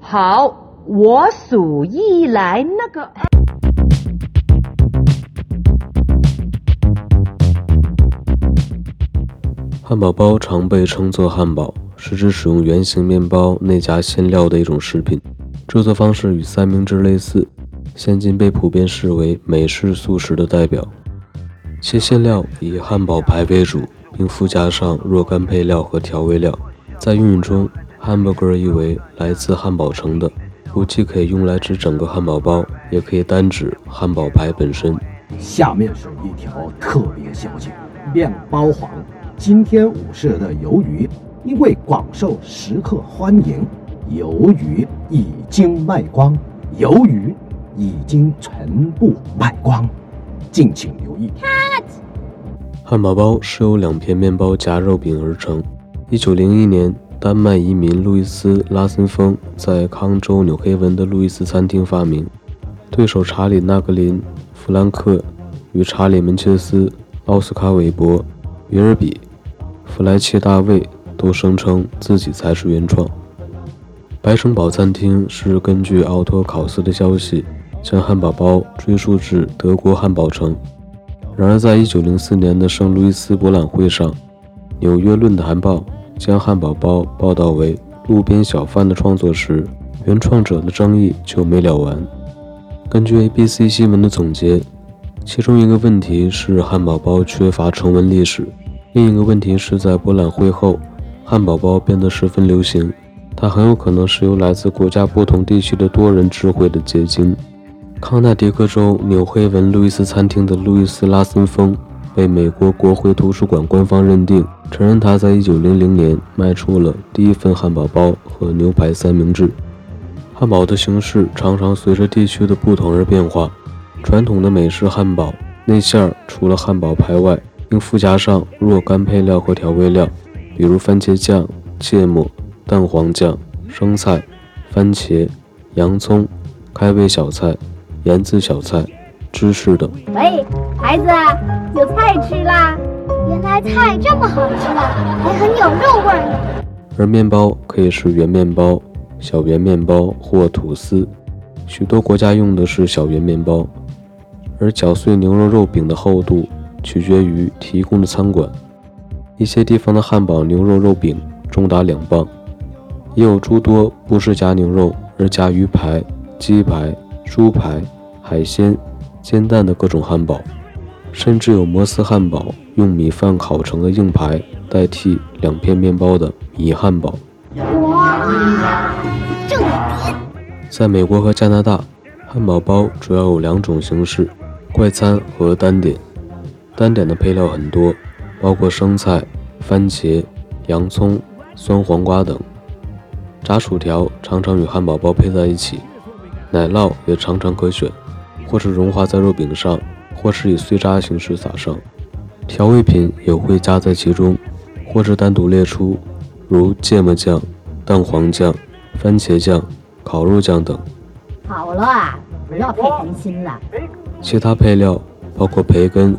好，我数一来，那个。汉堡包常被称作汉堡，是指使用圆形面包内夹馅料的一种食品。制作方式与三明治类似，现今被普遍视为美式速食的代表。其馅料以汉堡排为主，并附加上若干配料和调味料。在运用中，hamburger 意为来自汉堡城的，不既可以用来指整个汉堡包，也可以单指汉堡排本身。下面是一条特别消息：面包皇。今天午市的鱿鱼，因为广受食客欢迎，鱿鱼已经卖光，鱿鱼已经全部卖光，敬请留意。汉堡包是由两片面包夹肉饼而成。一九零一年，丹麦移民路易斯·拉森峰在康州纽黑文的路易斯餐厅发明。对手查理·纳格林、弗兰克与查理·门切斯、奥斯卡·韦伯、约尔比。弗莱切大卫都声称自己才是原创。白城堡餐厅是根据奥托考斯的消息，将汉堡包追溯至德国汉堡城。然而，在一九零四年的圣路易斯博览会上，《纽约论坛报》将汉堡包报道为路边小贩的创作时，原创者的争议就没了完。根据 ABC 新闻的总结，其中一个问题是汉堡包缺乏成文历史。另一个问题是在博览会后，汉堡包变得十分流行。它很有可能是由来自国家不同地区的多人智慧的结晶。康奈狄克州纽黑文路易斯餐厅的路易斯拉森峰被美国国会图书馆官方认定，承认他在1900年卖出了第一份汉堡包和牛排三明治。汉堡的形式常常随着地区的不同而变化。传统的美式汉堡内馅除了汉堡排外，应附加上若干配料和调味料，比如番茄酱、芥末、蛋黄酱、生菜、番茄、洋葱、开胃小菜、盐渍小菜、芝士等。喂，孩子，有菜吃啦！原来菜这么好吃啊，还很有肉味呢。而面包可以是圆面包、小圆面包或吐司，许多国家用的是小圆面包。而搅碎牛肉肉饼的厚度。取决于提供的餐馆，一些地方的汉堡牛肉肉饼重达两磅，也有诸多不是夹牛肉而夹鱼排、鸡排、猪排、海鲜、煎蛋的各种汉堡，甚至有摩斯汉堡用米饭烤成的硬排代替两片面包的米汉堡。在美国和加拿大，汉堡包主要有两种形式：快餐和单点。单点的配料很多，包括生菜、番茄、洋葱、酸黄瓜等。炸薯条常常与汉堡包配在一起，奶酪也常常可选，或是融化在肉饼上，或是以碎渣形式撒上。调味品也会加在其中，或是单独列出，如芥末酱、蛋黄酱、番茄酱、烤肉酱等。好了啊，不要太贪心了。其他配料包括培根。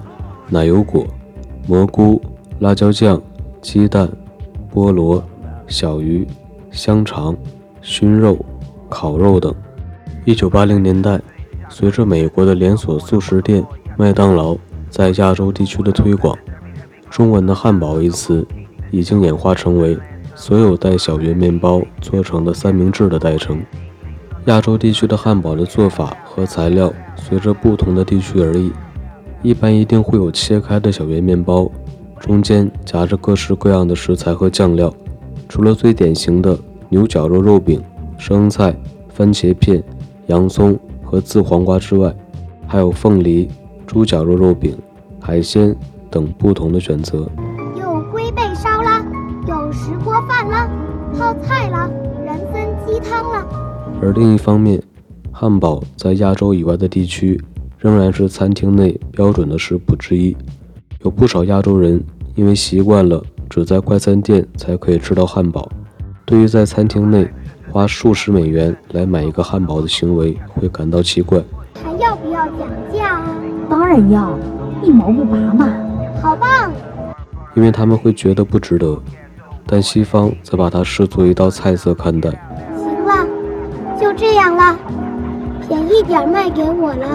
奶油果、蘑菇、辣椒酱、鸡蛋、菠萝、小鱼、香肠、熏肉、烤肉等。一九八零年代，随着美国的连锁速食店麦当劳在亚洲地区的推广，中文的“汉堡”一词已经演化成为所有带小圆面包做成的三明治的代称。亚洲地区的汉堡的做法和材料随着不同的地区而异。一般一定会有切开的小圆面包，中间夹着各式各样的食材和酱料。除了最典型的牛角肉肉饼、生菜、番茄片、洋葱和渍黄瓜之外，还有凤梨、猪脚肉肉饼、海鲜等不同的选择。有龟背烧啦，有石锅饭啦，泡菜啦，人参鸡汤啦。而另一方面，汉堡在亚洲以外的地区。仍然是餐厅内标准的食谱之一，有不少亚洲人因为习惯了只在快餐店才可以吃到汉堡，对于在餐厅内花数十美元来买一个汉堡的行为会感到奇怪。还要不要讲价？当然要，一毛不拔嘛！好棒！因为他们会觉得不值得，但西方则把它视作一道菜色看待。行了，就这样了，便宜点卖给我了。